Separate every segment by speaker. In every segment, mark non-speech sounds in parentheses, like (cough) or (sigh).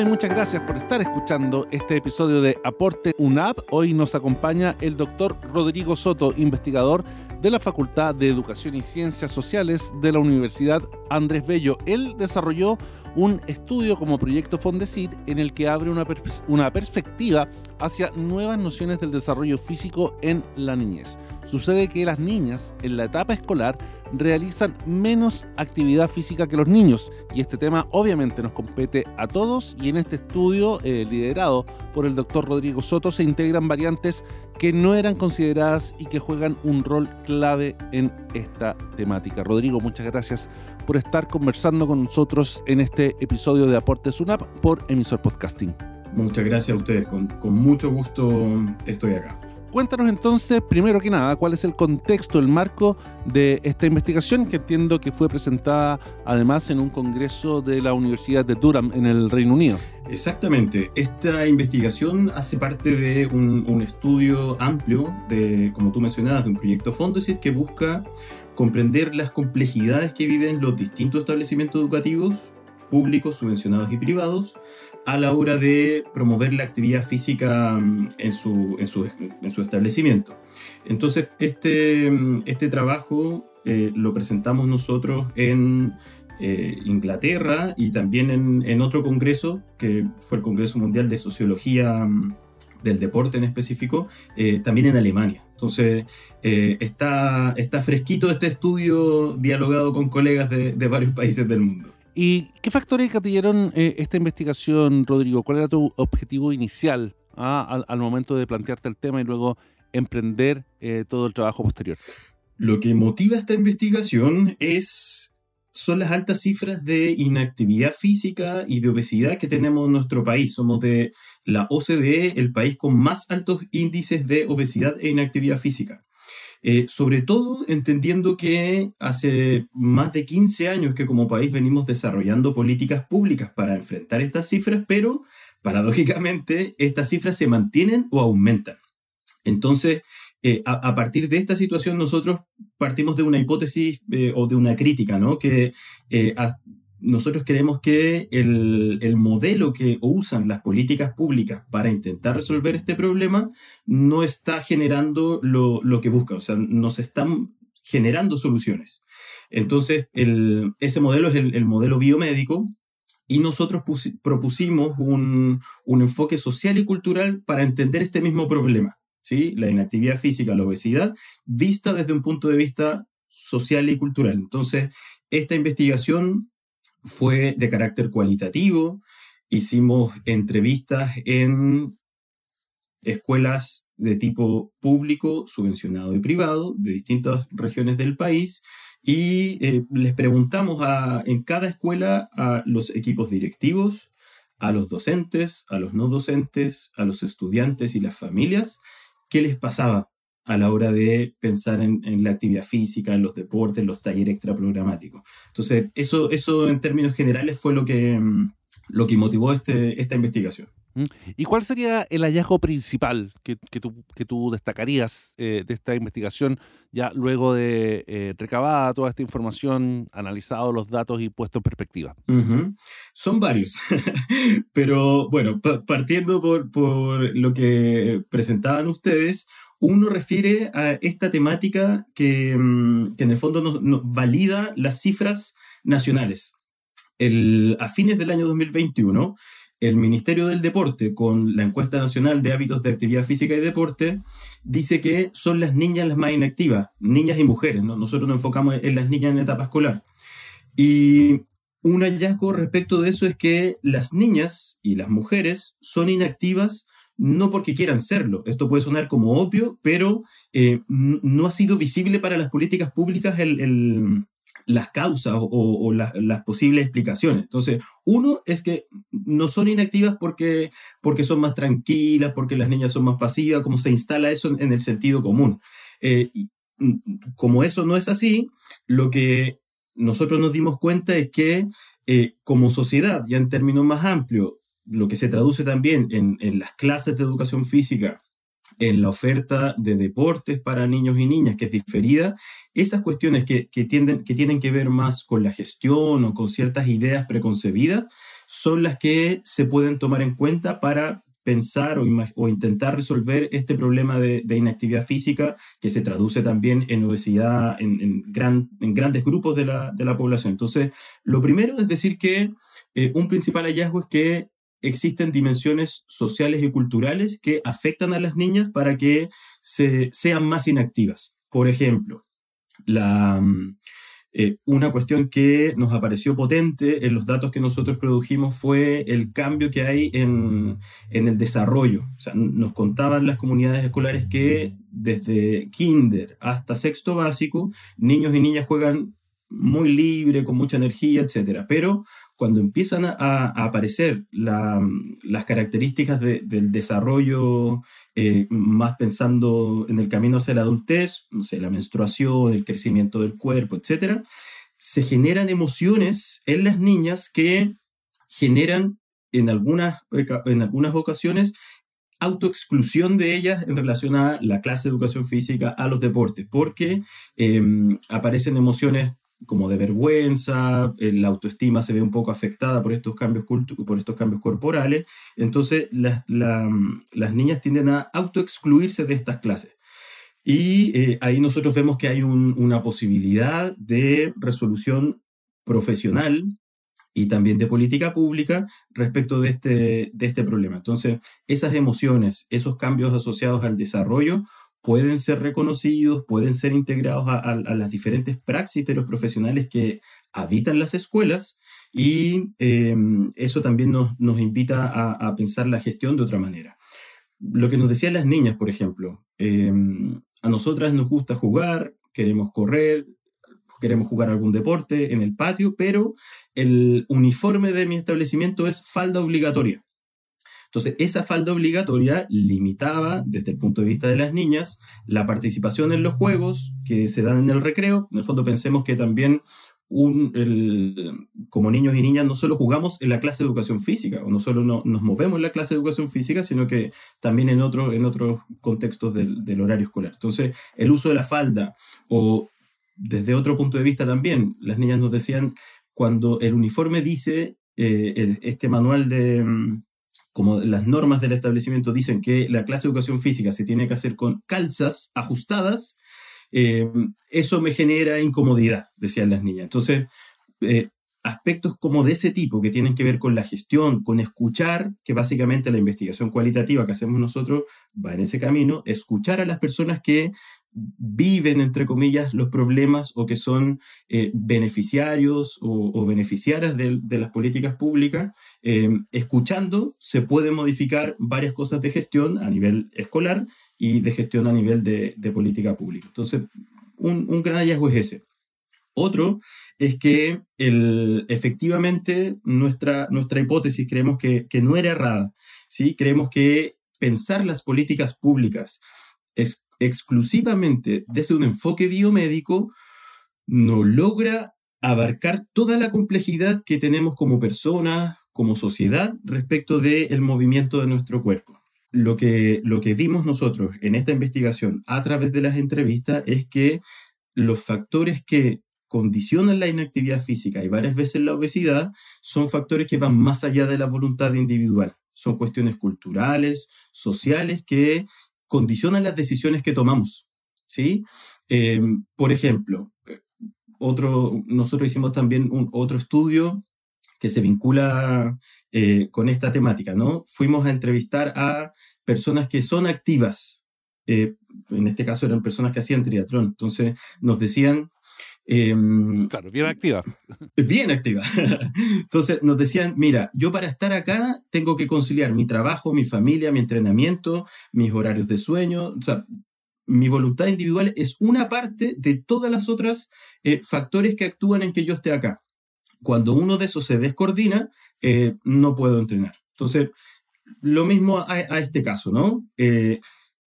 Speaker 1: Y muchas gracias por estar escuchando este episodio de Aporte UNAP. Hoy nos acompaña el doctor Rodrigo Soto, investigador de la Facultad de Educación y Ciencias Sociales de la Universidad Andrés Bello. Él desarrolló un estudio como proyecto Fondesit en el que abre una, una perspectiva hacia nuevas nociones del desarrollo físico en la niñez. Sucede que las niñas en la etapa escolar realizan menos actividad física que los niños y este tema obviamente nos compete a todos y en este estudio eh, liderado por el doctor Rodrigo Soto se integran variantes que no eran consideradas y que juegan un rol clave en esta temática. Rodrigo, muchas gracias por estar conversando con nosotros en este episodio de Aportes SUNAP por Emisor Podcasting.
Speaker 2: Muchas gracias a ustedes, con, con mucho gusto estoy acá.
Speaker 1: Cuéntanos entonces, primero que nada, cuál es el contexto, el marco de esta investigación que entiendo que fue presentada además en un congreso de la Universidad de Durham en el Reino Unido.
Speaker 2: Exactamente, esta investigación hace parte de un, estudio amplio de, como tú mencionabas, de un proyecto Fondesit que busca comprender las complejidades que viven los distintos establecimientos educativos, públicos, subvencionados y privados, a la hora de promover la actividad física mm, en su, en su, en su establecimiento. Entonces, este, mm, este trabajo eh, lo presentamos nosotros en eh, Inglaterra y también en, en, otro congreso, que fue el Congreso Mundial de Sociología mm, del Deporte en específico, eh, también en Alemania. Entonces, está, está fresquito este estudio dialogado con colegas de, de varios países del mundo.
Speaker 1: ¿Y qué factores gatillaron eh, esta investigación, Rodrigo? ¿Cuál era tu objetivo inicial ah, al, momento de plantearte el tema y luego emprender eh, todo el trabajo posterior?
Speaker 2: Lo que motiva esta investigación es son las altas cifras de inactividad física y de obesidad que tenemos en nuestro país. Somos de la OCDE el país con más altos índices de obesidad e inactividad física. Eh, sobre todo entendiendo que hace más de 15 años que como país venimos desarrollando políticas públicas para enfrentar estas cifras, pero paradójicamente estas cifras se mantienen o aumentan. Entonces, eh, a, partir de esta situación nosotros partimos de una hipótesis eh, o de una crítica, ¿no? Que nosotros creemos que el, modelo que usan las políticas públicas para intentar resolver este problema no está generando lo, que buscan, o sea, nos están generando soluciones. Entonces, ese modelo es el, modelo biomédico y nosotros propusimos un, enfoque social y cultural para entender este mismo problema, ¿sí? la inactividad física, la obesidad, vista desde un punto de vista social y cultural. Entonces, esta investigación fue de carácter cualitativo. Hicimos entrevistas en escuelas de tipo público, subvencionado y privado de distintas regiones del país y eh, les preguntamos a, en cada escuela a los equipos directivos, a los docentes, a los no docentes, a los estudiantes y las familias, qué les pasaba a la hora de pensar en, la actividad física, en los deportes, en los talleres extraprogramáticos. Entonces, eso, eso en términos generales fue lo que, mm, lo que motivó este, esta investigación.
Speaker 1: ¿Mm? ¿Y cuál sería el hallazgo principal que, que, tú, que tú, destacarías eh, de esta investigación ya luego de eh, recabada toda esta información, analizado los datos y puesto en perspectiva?
Speaker 2: Son varios, (laughs) pero bueno, partiendo por, por, lo que presentaban ustedes, uno refiere a esta temática que, mm, en el fondo nos, valida las cifras nacionales. a fines del año 2021, el Ministerio del Deporte, con la encuesta nacional de hábitos de actividad física y deporte, dice que son las niñas las más inactivas, niñas y mujeres. Nosotros nos enfocamos en las niñas en etapa escolar. Y un hallazgo respecto de eso es que las niñas y las mujeres son inactivas no porque quieran serlo. Esto puede sonar como obvio, pero eh, no ha sido visible para las políticas públicas las causas o, las posibles explicaciones. Entonces, uno es que no son inactivas porque, porque son más tranquilas, porque las niñas son más pasivas, como se instala eso en, el sentido común. Eh, mm, como eso no es así, lo que nosotros nos dimos cuenta es que eh, como sociedad, ya en términos más amplios, lo que se traduce también en, las clases de educación física, en la oferta de deportes para niños y niñas, que es diferida, esas cuestiones que, tienden, que tienen que ver más con la gestión o con ciertas ideas preconcebidas, son las que se pueden tomar en cuenta para pensar o, intentar resolver este problema de, inactividad física que se traduce también en obesidad en, grandes grupos de la, población. Entonces, lo primero es decir que eh, un principal hallazgo es que existen dimensiones sociales y culturales que afectan a las niñas para que se, sean más inactivas. Por ejemplo, mm, eh, una cuestión que nos apareció potente en los datos que nosotros produjimos fue el cambio que hay en, el desarrollo. nos contaban las comunidades escolares que desde kinder hasta sexto básico, niños y niñas juegan muy libre, con mucha energía, etc. Pero cuando empiezan a, aparecer las características del desarrollo, eh, más pensando en el camino hacia la adultez, no sé, la menstruación, el crecimiento del cuerpo, etc., se generan emociones en las niñas que generan en algunas, en algunas ocasiones autoexclusión de ellas en relación a la clase de educación física, a los deportes, porque em, aparecen emociones como de vergüenza, eh, la autoestima se ve un poco afectada por estos cambios, por estos cambios corporales, entonces las niñas tienden a autoexcluirse de estas clases. Y eh, ahí nosotros vemos que hay una posibilidad de resolución profesional y también de política pública respecto de este, de este problema. Entonces, esas emociones, esos cambios asociados al desarrollo pueden ser reconocidos, pueden ser integrados a, las diferentes praxis de los profesionales que habitan las escuelas y em, eso también nos, nos invita a, pensar la gestión de otra manera. Lo que nos decían las niñas, por ejemplo, em, a nosotras nos gusta jugar, queremos correr, queremos jugar algún deporte en el patio, pero el uniforme de mi establecimiento es falda obligatoria. Entonces, esa falda obligatoria limitaba, desde el punto de vista de las niñas, la participación en los juegos que se dan en el recreo. En el fondo, pensemos que también como niños y niñas no solo jugamos en la clase de educación física, o no solo nos movemos en la clase de educación física, sino que también en, otro, en otros contextos del, horario escolar. Entonces, el uso de la falda, o desde otro punto de vista también, las niñas nos decían, cuando el uniforme dice, eh, este manual de, como las normas del establecimiento dicen que la clase de educación física se tiene que hacer con calzas ajustadas, eh, eso me genera incomodidad, decían las niñas. Entonces, eh, aspectos como de ese tipo que tienen que ver con la gestión, con escuchar, que básicamente la investigación cualitativa que hacemos nosotros va en ese camino, escuchar a las personas que viven, entre comillas, los problemas o que son eh, beneficiarios o, beneficiarias de, las políticas públicas, eh, escuchando se pueden modificar varias cosas de gestión a nivel escolar y de gestión a nivel de, política pública. Entonces, un, gran hallazgo es ese. Otro es que el, efectivamente nuestra, nuestra hipótesis creemos que, que no era errada. ¿sí? Creemos que pensar las políticas públicas es exclusivamente desde un enfoque biomédico no logra abarcar toda la complejidad que tenemos como personas, como sociedad, respecto del movimiento de nuestro cuerpo. Lo que, lo que vimos nosotros en esta investigación a través de las entrevistas es que los factores que condicionan la inactividad física y varias veces la obesidad son factores que van más allá de la voluntad individual. Son cuestiones culturales, sociales, que condicionan las decisiones que tomamos. ¿sí? Em, por ejemplo, otro, nosotros hicimos también otro estudio que se vincula eh, con esta temática, ¿no? Fuimos a entrevistar a personas que son activas, eh, en este caso eran personas que hacían triatlón, entonces nos decían...
Speaker 1: Em, claro, bien activa.
Speaker 2: Bien activa. (laughs) Entonces nos decían, mira, yo para estar acá tengo que conciliar mi trabajo, mi familia, mi entrenamiento, mis horarios de sueño, o sea, mi voluntad individual es una parte de todas las otras eh, factores que actúan en que yo esté acá. Cuando uno de esos se descoordina, eh, no puedo entrenar. Entonces, lo mismo a, este caso, ¿no? Eh,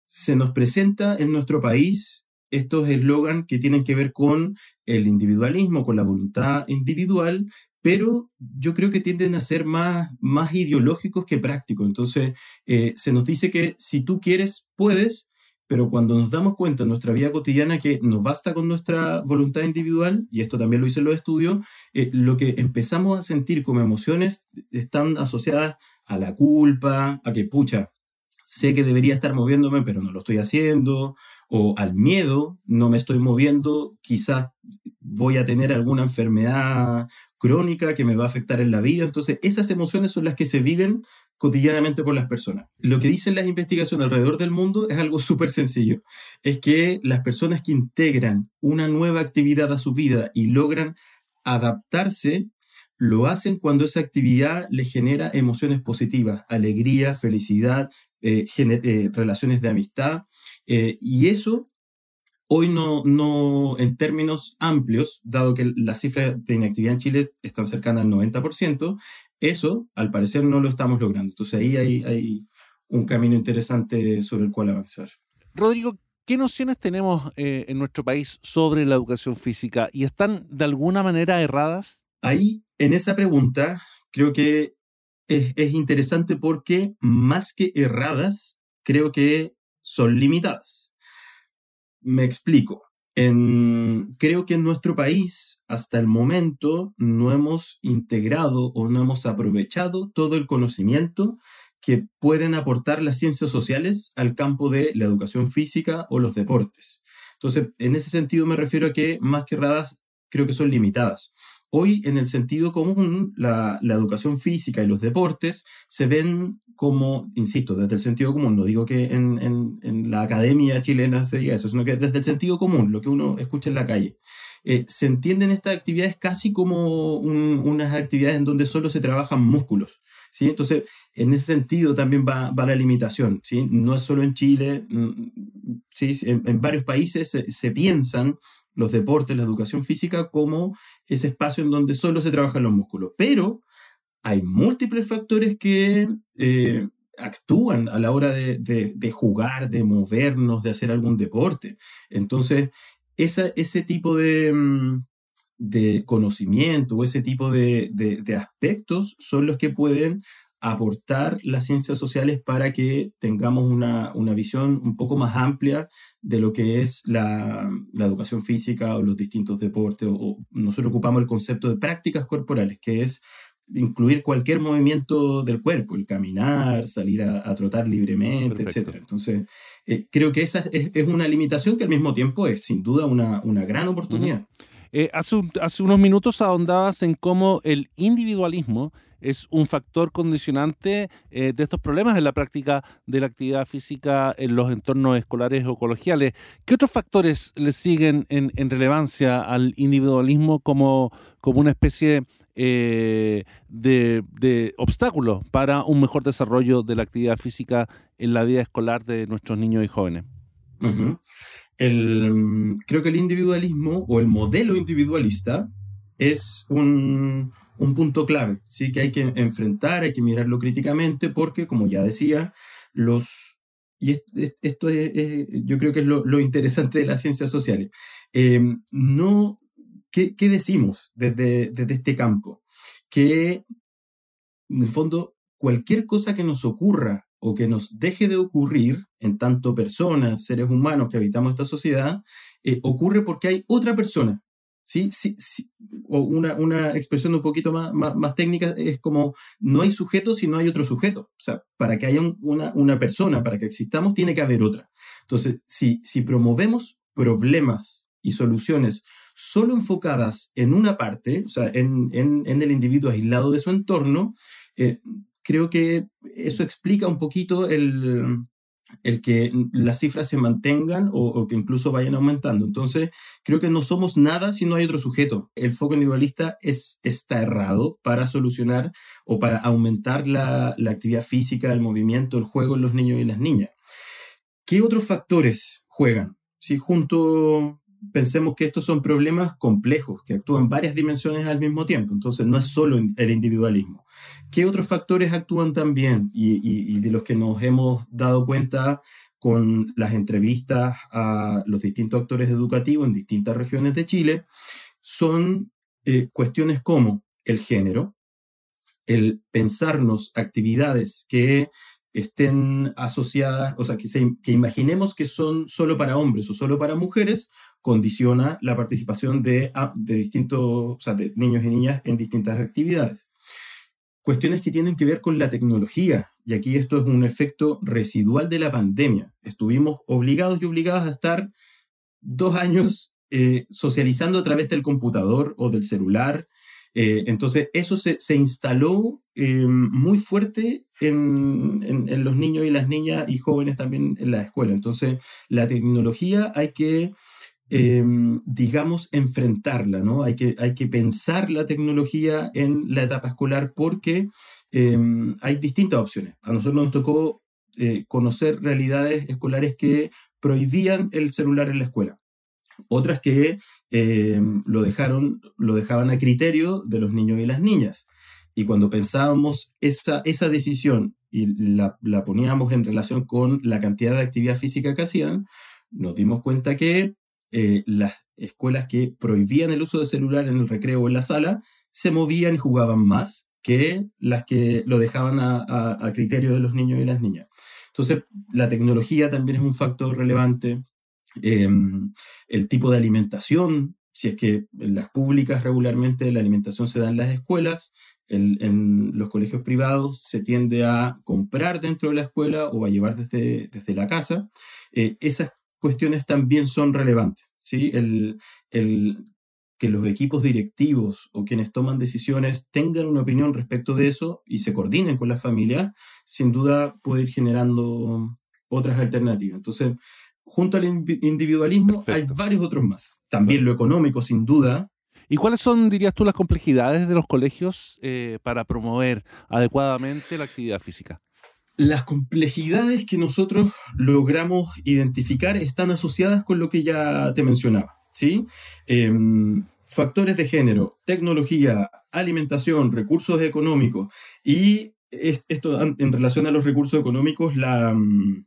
Speaker 2: se nos presenta en nuestro país estos eslogans que tienen que ver con el individualismo, con la voluntad individual, pero yo creo que tienden a ser más, más ideológicos que prácticos. Entonces, se nos dice que si tú quieres, puedes, pero cuando nos damos cuenta en nuestra vida cotidiana que nos basta con nuestra voluntad individual, y esto también lo hice en los estudios, eh, lo que empezamos a sentir como emociones están asociadas a la culpa, a que, pucha, sé que debería estar moviéndome, pero no lo estoy haciendo, o al miedo, no me estoy moviendo, quizás voy a tener alguna enfermedad crónica que me va a afectar en la vida. Entonces, esas emociones son las que se viven cotidianamente por las personas. Lo que dicen las investigaciones alrededor del mundo es algo súper sencillo. Es que las personas que integran una nueva actividad a su vida y logran adaptarse, lo hacen cuando esa actividad les genera emociones positivas, alegría, felicidad, eh, eh, relaciones de amistad. Eh, y eso hoy no, no, en términos amplios, dado que las cifras de inactividad en Chile están cercanas al 90%, eso, al parecer, no lo estamos logrando. Entonces ahí hay, un camino interesante sobre el cual avanzar.
Speaker 1: Rodrigo, ¿qué nociones tenemos eh, en nuestro país sobre la educación física y están de alguna manera erradas?
Speaker 2: Ahí, en esa pregunta, creo que es, es interesante porque más que erradas, creo que son limitadas. Me explico creo que en nuestro país, hasta el momento, no hemos integrado o no hemos aprovechado todo el conocimiento que pueden aportar las ciencias sociales al campo de la educación física o los deportes. Entonces, en ese sentido me refiero a que más que raras creo que son limitadas. Hoy, en el sentido común, la, la, educación física y los deportes se ven como, insisto, desde el sentido común, no digo que en, en, la academia chilena se diga eso, sino que desde el sentido común, lo que uno escucha en la calle. Eh, se entienden estas actividades casi como unas actividades en donde solo se trabajan músculos. ¿sí? Entonces, en ese sentido también va, va la limitación. ¿sí? No es solo en Chile, mm, ¿sí? en, en varios países se, se piensan los deportes, la educación física como ese espacio en donde solo se trabajan los músculos. Pero hay múltiples factores que eh, actúan a la hora de, jugar, de movernos, de hacer algún deporte. Entonces, ese tipo de, mm, de conocimiento o ese tipo de, aspectos son los que pueden aportar las ciencias sociales para que tengamos una, visión un poco más amplia de lo que es la, educación física o los distintos deportes. o, nosotros ocupamos el concepto de prácticas corporales, que es incluir cualquier movimiento del cuerpo, el caminar, salir a, trotar libremente, etc. Entonces, eh, creo que esa es, una limitación que al mismo tiempo es sin duda una, una gran oportunidad.
Speaker 1: Eh, hace, unos minutos ahondabas en cómo el individualismo es un factor condicionante eh, de estos problemas en la práctica de la actividad física en los entornos escolares o colegiales. ¿Qué otros factores le siguen en, relevancia al individualismo como, una especie eh, de, obstáculos para un mejor desarrollo de la actividad física en la vida escolar de nuestros niños y jóvenes.
Speaker 2: Creo que el individualismo o el modelo individualista es un, punto clave, ¿sí? que hay que enfrentar, hay que mirarlo críticamente porque, como ya decía, los... Y esto es, yo creo que es lo, interesante de las ciencias sociales. Eh, no ¿qué, decimos desde, desde este campo? Que en el fondo cualquier cosa que nos ocurra o que nos deje de ocurrir en tanto personas, seres humanos que habitamos esta sociedad, eh, ocurre porque hay otra persona. ¿sí? Sí, sí, o una, una, expresión un poquito más, más, técnica es como no hay sujeto si no hay otro sujeto. O sea, para que haya una, una persona, para que existamos, tiene que haber otra. Entonces, si, si promovemos problemas y soluciones solo enfocadas en una parte, o sea, en, el individuo aislado de su entorno, eh, creo que eso explica un poquito el, que las cifras se mantengan o, que incluso vayan aumentando. Entonces, creo que no somos nada si no hay otro sujeto. El foco individualista es, está errado para solucionar o para aumentar la, actividad física, el movimiento, el juego en los niños y las niñas. ¿Qué otros factores juegan? Si junto pensemos que estos son problemas complejos, que actúan varias dimensiones al mismo tiempo. Entonces, no es solo el individualismo. ¿Qué otros factores actúan también y, de los que nos hemos dado cuenta con las entrevistas a los distintos actores educativos en distintas regiones de Chile? Son eh, cuestiones como el género, el pensarnos actividades que estén asociadas, o sea, que, que imaginemos que son solo para hombres o solo para mujeres, condiciona la participación de, ah, de distintos, niños y niñas en distintas actividades. Cuestiones que tienen que ver con la tecnología, y aquí esto es un efecto residual de la pandemia. Estuvimos obligados y obligadas a estar dos años eh, socializando a través del computador o del celular. Eh, entonces, eso se, se instaló eh, muy fuerte en, en, los niños y las niñas y jóvenes también en la escuela. Entonces, la tecnología hay que, digamos, enfrentarla, ¿no? Hay que, hay que pensar la tecnología en la etapa escolar porque hay distintas opciones. A nosotros nos tocó conocer realidades escolares que prohibían el celular en la escuela otras que eh, lo, dejaron, lo dejaban a criterio de los niños y las niñas. Y cuando pensábamos esa, esa decisión y la, la, poníamos en relación con la cantidad de actividad física que hacían, nos dimos cuenta que eh, las escuelas que prohibían el uso de celular en el recreo o en la sala se movían y jugaban más que las que lo dejaban a, criterio de los niños y las niñas. Entonces, la tecnología también es un factor relevante, Em, el tipo de alimentación, si es que en las públicas regularmente la alimentación se da en las escuelas, en, los colegios privados se tiende a comprar dentro de la escuela o a llevar desde, desde la casa. Eh, esas cuestiones también son relevantes. ¿sí? El, el, que los equipos directivos o quienes toman decisiones tengan una opinión respecto de eso y se coordinen con la familia, sin duda puede ir generando otras alternativas. Entonces, junto al individualismo hay varios otros más. También lo económico, sin duda.
Speaker 1: ¿Y cuáles son, dirías tú, las complejidades de los colegios eh, para promover adecuadamente la actividad física?
Speaker 2: Las complejidades que nosotros logramos identificar están asociadas con lo que ya te mencionaba. ¿sí? Em, factores de género, tecnología, alimentación, recursos económicos y esto en relación a los recursos económicos, la, mm,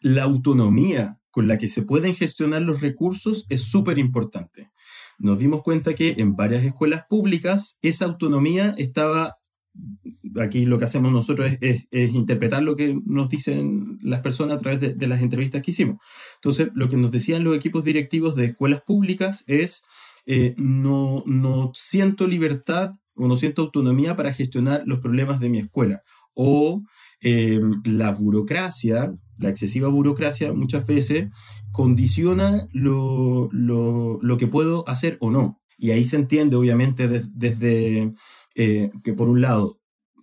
Speaker 2: la autonomía con la que se pueden gestionar los recursos es súper importante. Nos dimos cuenta que en varias escuelas públicas esa autonomía estaba, aquí lo que hacemos nosotros es, interpretar lo que nos dicen las personas a través de, las entrevistas que hicimos. Entonces, lo que nos decían los equipos directivos de escuelas públicas es, eh, no, no siento libertad o no siento autonomía para gestionar los problemas de mi escuela. O eh, la burocracia, la excesiva burocracia muchas veces condiciona lo, que puedo hacer o no. Y ahí se entiende, obviamente, desde eh, que por un lado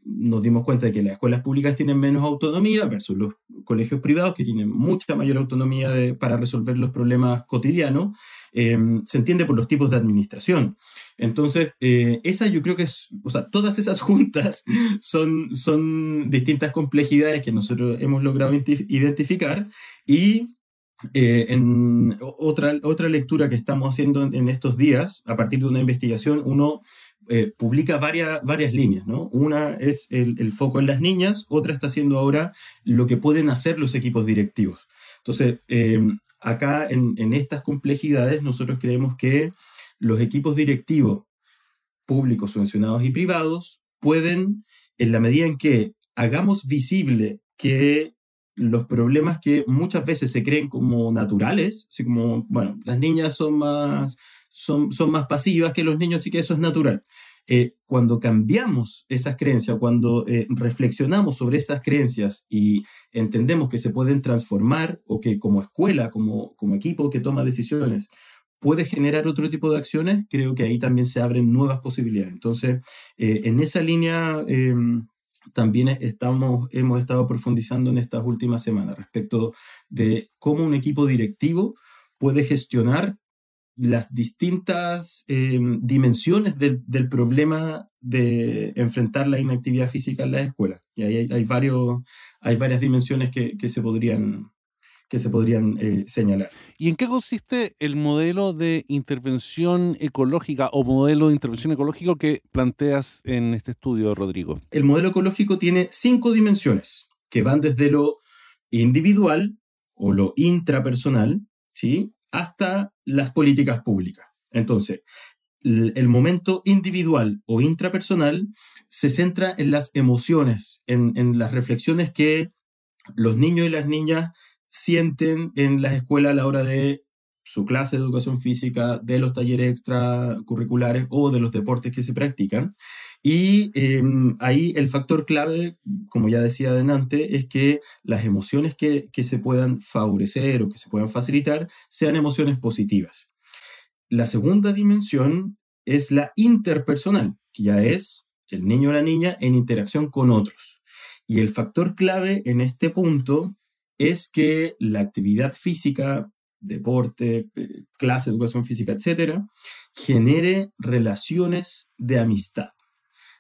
Speaker 2: nos dimos cuenta de que las escuelas públicas tienen menos autonomía versus los colegios privados que tienen mucha mayor autonomía para resolver los problemas cotidianos, eh, se entiende por los tipos de administración. Entonces, eh, esa yo creo que es, o sea, todas esas (laughs) juntas son, son distintas complejidades que nosotros hemos logrado identificar y eh, en otra, otra lectura que estamos haciendo en, estos días, a partir de una investigación, uno eh, publica varias, varias líneas, ¿no? Una es el, foco en las niñas, otra está haciendo ahora lo que pueden hacer los equipos directivos. Entonces, acá en, en estas complejidades nosotros creemos que los equipos directivos públicos, subvencionados y privados pueden, en la medida en que hagamos visible que los problemas que muchas veces se creen como naturales, así como, bueno, las niñas son más, son, son más pasivas que los niños, y que eso es natural. Eh, cuando cambiamos esas creencias, cuando eh, reflexionamos sobre esas creencias y entendemos que se pueden transformar o que como escuela, como, como equipo que toma decisiones, puede generar otro tipo de acciones, creo que ahí también se abren nuevas posibilidades. Entonces, eh, en esa línea em, también estamos, hemos estado profundizando en estas últimas semanas respecto de cómo un equipo directivo puede gestionar las distintas em, dimensiones del, problema de enfrentar la inactividad física en las escuelas. Y ahí hay, varios, hay varias dimensiones que, que se podrían que se podrían eh, señalar.
Speaker 1: ¿Y en qué consiste el modelo de intervención ecológica o modelo de intervención ecológico que planteas en este estudio, Rodrigo?
Speaker 2: El modelo ecológico tiene cinco dimensiones que van desde lo individual o lo intrapersonal, ¿sí? Hasta las políticas públicas. Entonces, el momento individual o intrapersonal se centra en las emociones, en, las reflexiones que los niños y las niñas sienten en las escuelas a la hora de su clase de educación física, de los talleres extracurriculares o de los deportes que se practican. Y em, ahí el factor clave, como ya decía adelante, es que las emociones que, que se puedan favorecer o que se puedan facilitar sean emociones positivas. La segunda dimensión es la interpersonal, que ya es el niño o la niña en interacción con otros. Y el factor clave en este punto es que la actividad física, deporte, eh, clase, educación física, etcétera, genere relaciones de amistad.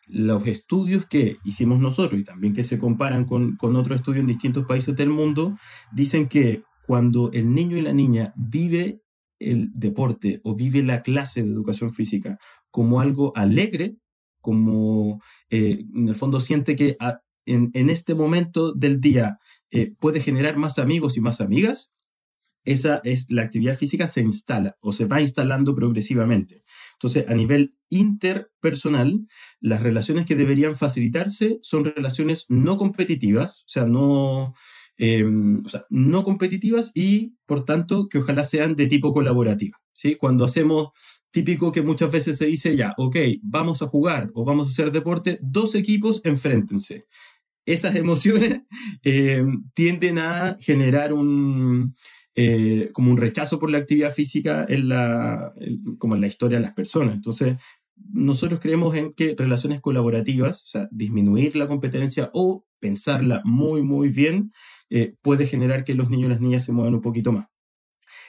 Speaker 2: Los estudios que hicimos nosotros y también que se comparan con, con otros estudios en distintos países del mundo, dicen que cuando el niño y la niña vive el deporte o vive la clase de educación física como algo alegre, como eh, en el fondo siente que ah, en, en, este momento del día eh, puede generar más amigos y más amigas, esa es la actividad física se instala o se va instalando progresivamente. Entonces, a nivel interpersonal, las relaciones que deberían facilitarse son relaciones no competitivas, o sea, no, em, no competitivas y, por tanto, que ojalá sean de tipo colaborativa. ¿sí? Cuando hacemos típico que muchas veces se dice ya, ok, vamos a jugar o vamos a hacer deporte, dos equipos enfréntense esas emociones (laughs) eh, tienden a generar un, eh, como un rechazo por la actividad física como en la historia de las personas. Entonces, nosotros creemos en que relaciones colaborativas, o sea, disminuir la competencia o pensarla muy, muy bien, eh, puede generar que los niños y las niñas se muevan un poquito más.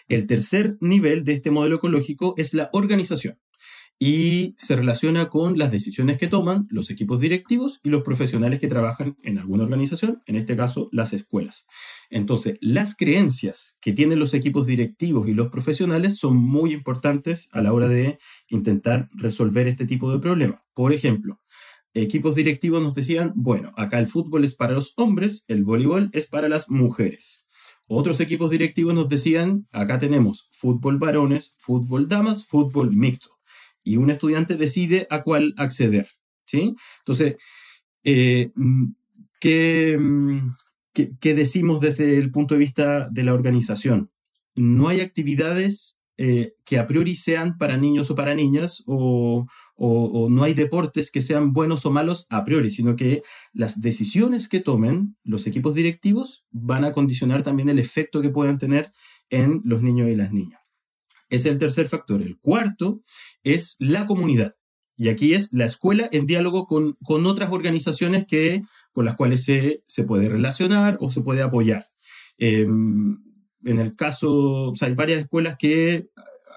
Speaker 2: El tercer nivel de este modelo ecológico es la organización y se relaciona con las decisiones que toman los equipos directivos y los profesionales que trabajan en alguna organización, en este caso las escuelas. Entonces, las creencias que tienen los equipos directivos y los profesionales son muy importantes a la hora de intentar resolver este tipo de problemas. Por ejemplo, equipos directivos nos decían, bueno, acá el fútbol es para los hombres, el voleibol es para las mujeres. Otros equipos directivos nos decían, acá tenemos fútbol varones, fútbol damas, fútbol mixto y un estudiante decide a cuál acceder. ¿sí? Entonces, eh, mm, mm, ¿qué, decimos desde el punto de vista de la organización? No hay actividades eh, que a priori sean para niños o para niñas o, o, no hay deportes que sean buenos o malos a priori, sino que las decisiones que tomen los equipos directivos van a condicionar también el efecto que puedan tener en los niños y las niñas. Es el tercer factor. El cuarto es la comunidad. Y aquí es la escuela en diálogo con, con otras organizaciones que, con las cuales se, se puede relacionar o se puede apoyar. Em, en el caso, hay varias escuelas que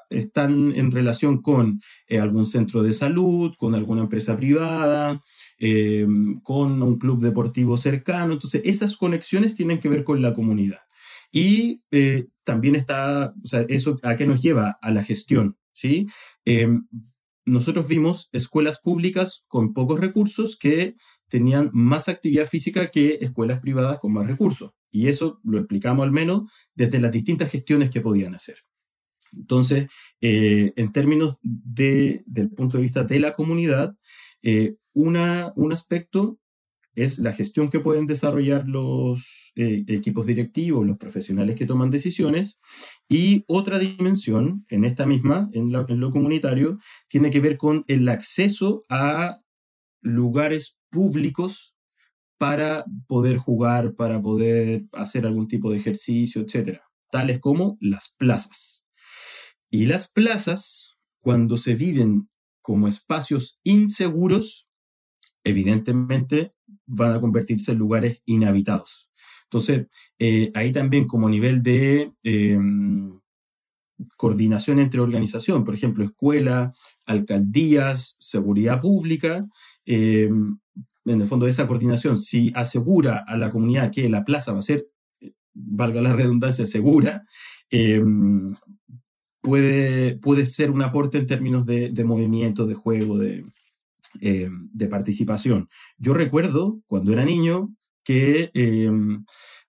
Speaker 2: están en relación con eh, algún centro de salud, con alguna empresa privada, em, con un club deportivo cercano. Entonces, esas conexiones tienen que ver con la comunidad. Y eh, también está, o sea, eso a qué nos lleva a la gestión, ¿sí? Em, nosotros vimos escuelas públicas con pocos recursos que tenían más actividad física que escuelas privadas con más recursos. Y eso lo explicamos al menos desde las distintas gestiones que podían hacer. Entonces, eh, en términos de, del punto de vista de la comunidad, eh, una, un aspecto es la gestión que pueden desarrollar los eh, equipos directivos, los profesionales que toman decisiones. Y otra dimensión, en esta misma, en en lo comunitario, tiene que ver con el acceso a lugares públicos para poder jugar, para poder hacer algún tipo de ejercicio, etcétera, tales como las plazas. Y las plazas, cuando se viven como espacios inseguros, evidentemente van a convertirse en lugares inhabitados. Entonces, eh, ahí también como nivel de em, coordinación entre organización, por ejemplo, escuela, alcaldías, seguridad pública, em, en el fondo esa coordinación, si asegura a la comunidad que la plaza va a ser, valga la redundancia, segura, em, puede, puede ser un aporte en términos de, de movimiento, de juego, de, de participación. Yo recuerdo cuando era niño que em,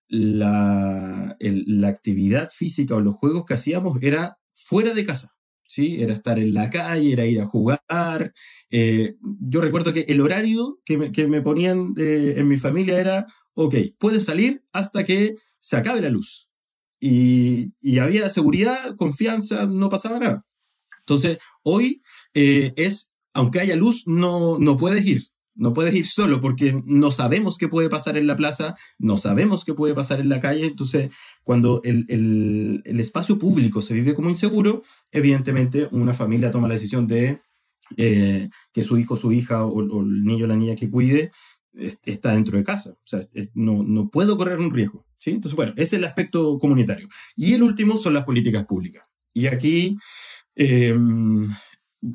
Speaker 2: la, la, actividad física o los juegos que hacíamos era fuera de casa. ¿sí? Era estar en la calle, era ir a jugar. Eh, yo recuerdo que el horario que me, ponían eh, en mi familia era, ok, puedes salir hasta que se acabe la luz. Y, había seguridad, confianza, no pasaba nada. Entonces, hoy eh, es, aunque haya luz, no, no puedes ir. No puedes ir solo porque no sabemos qué puede pasar en la plaza, no sabemos qué puede pasar en la calle. Entonces, cuando el, espacio público se vive como inseguro, evidentemente una familia toma la decisión de eh, que su hijo, su hija o, el niño o la niña que cuide está dentro de casa. O sea, no, no puedo correr un riesgo. Entonces, bueno, es el aspecto comunitario. Y el último son las políticas públicas. Y aquí em,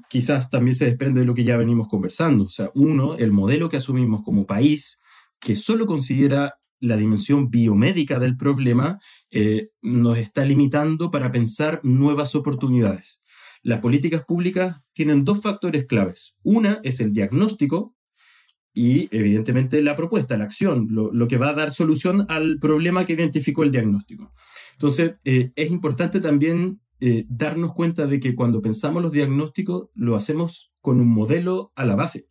Speaker 2: quizás también se desprende de lo que ya venimos conversando. O sea, uno, el modelo que asumimos como país, que solo considera la dimensión biomédica del problema, eh, nos está limitando para pensar nuevas oportunidades. Las políticas públicas tienen dos factores claves. Una es el diagnóstico y evidentemente la propuesta, la acción, lo, que va a dar solución al problema que identificó el diagnóstico. Entonces, eh, es importante también eh, darnos cuenta de que cuando pensamos los diagnósticos lo hacemos con un modelo a la base.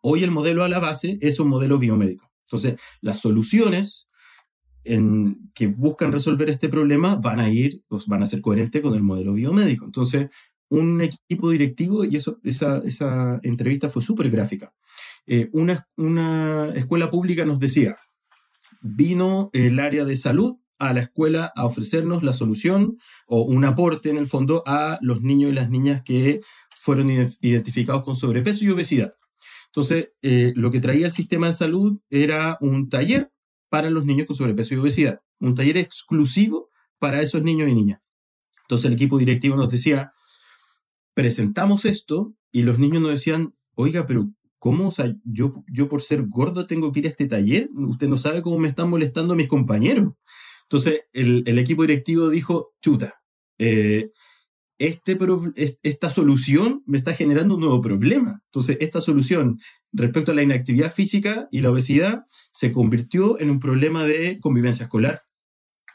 Speaker 2: Hoy el modelo a la base es un modelo biomédico. Entonces, las soluciones que buscan resolver este problema van a ir, pues, van a ser coherentes con el modelo biomédico. Entonces, un equipo directivo, y eso, esa, esa entrevista fue súper gráfica, eh, una, una escuela pública nos decía, vino el área de salud a la escuela a ofrecernos la solución o un aporte en el fondo a los niños y las niñas que fueron identificados con sobrepeso y obesidad. Entonces, eh, lo que traía el sistema de salud era un taller para los niños con sobrepeso y obesidad, un taller exclusivo para esos niños y niñas. Entonces el equipo directivo nos decía, presentamos esto y los niños nos decían, oiga, pero ¿cómo? O sea, yo, yo por ser gordo tengo que ir a este taller, usted no sabe cómo me están molestando mis compañeros. Entonces, el, equipo directivo dijo, chuta, eh, este esta solución me está generando un nuevo problema. Entonces, esta solución respecto a la inactividad física y la obesidad se convirtió en un problema de convivencia escolar.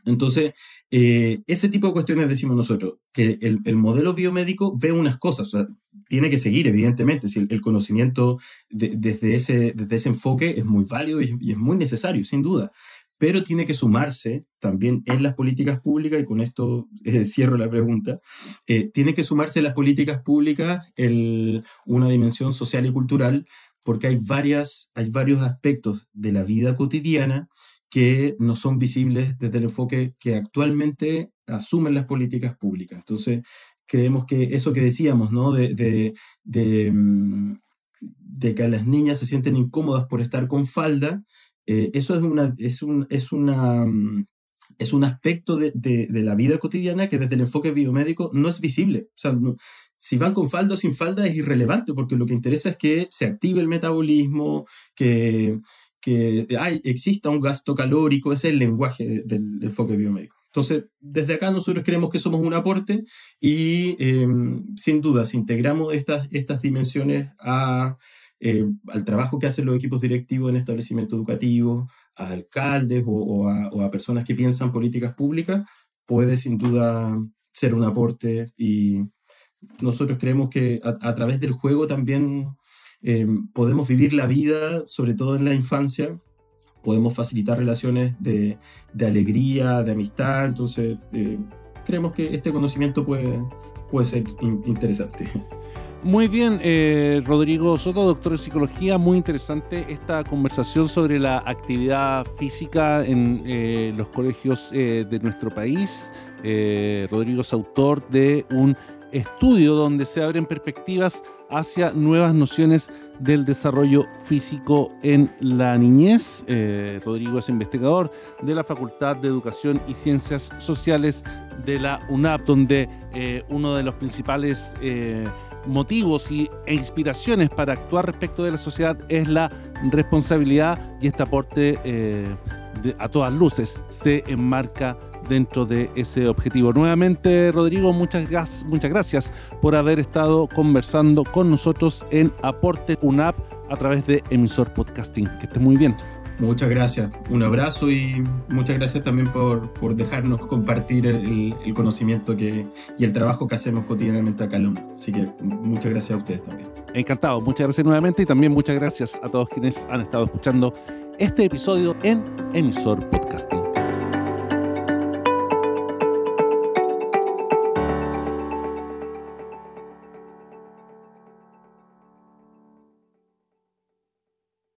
Speaker 2: Entonces, eh, ese tipo de cuestiones decimos nosotros, que el, modelo biomédico ve unas cosas, o sea, tiene que seguir, evidentemente, si el, conocimiento desde, ese, desde ese enfoque es muy válido y es muy necesario, sin duda pero tiene que sumarse también en las políticas públicas, y con esto eh, (laughs) cierro la pregunta, eh, tiene que sumarse en las políticas públicas una dimensión social y cultural, porque hay, varias, hay varios aspectos de la vida cotidiana que no son visibles desde el enfoque que actualmente asumen las políticas públicas. Entonces, creemos que eso que decíamos, ¿no? De, de, de, mm, de que las niñas se sienten incómodas por estar con falda, eh, eso es, una, es, un, es, una, mm, es un aspecto de, de, la vida cotidiana que desde el enfoque biomédico no es visible. O sea, si van con falda o sin falda es irrelevante porque lo que interesa es que se active el metabolismo, que, que hay, exista un gasto calórico, ese es el lenguaje del enfoque biomédico. Entonces, desde acá nosotros creemos que somos un aporte y em, sin duda, si integramos estas, estas dimensiones a eh, al trabajo que hacen los equipos directivos en establecimientos educativos, a alcaldes o, a, personas que piensan políticas públicas, puede sin duda ser un aporte y nosotros creemos que a, través del juego también eh, podemos vivir la vida, sobre todo en la infancia, podemos facilitar relaciones de, alegría, de amistad, entonces eh, creemos que este conocimiento puede, puede ser interesante.
Speaker 1: Muy bien, eh, Rodrigo Soto, doctor de psicología, muy interesante esta conversación sobre la actividad física en eh, los colegios eh, de nuestro país. Rodrigo es autor de un estudio donde se abren perspectivas hacia nuevas nociones del desarrollo físico en la niñez. Rodrigo es investigador de la Facultad de Educación y Ciencias Sociales de la UNAP, donde uno de los principales motivos y, e inspiraciones para actuar respecto de la sociedad es la responsabilidad y este aporte eh, a todas luces se enmarca dentro de ese objetivo. Nuevamente, Rodrigo, muchas, muchas gracias por haber estado conversando con nosotros en Aporte UNAP a través de Emisor Podcasting. Que esté muy bien.
Speaker 2: Muchas gracias, un abrazo y muchas gracias también por, por dejarnos compartir el, el, conocimiento que, y el trabajo que hacemos cotidianamente acá en. Así que muchas gracias a ustedes también.
Speaker 1: Encantado, muchas gracias nuevamente y también muchas gracias a todos quienes han estado escuchando este episodio en Emisor Podcasting.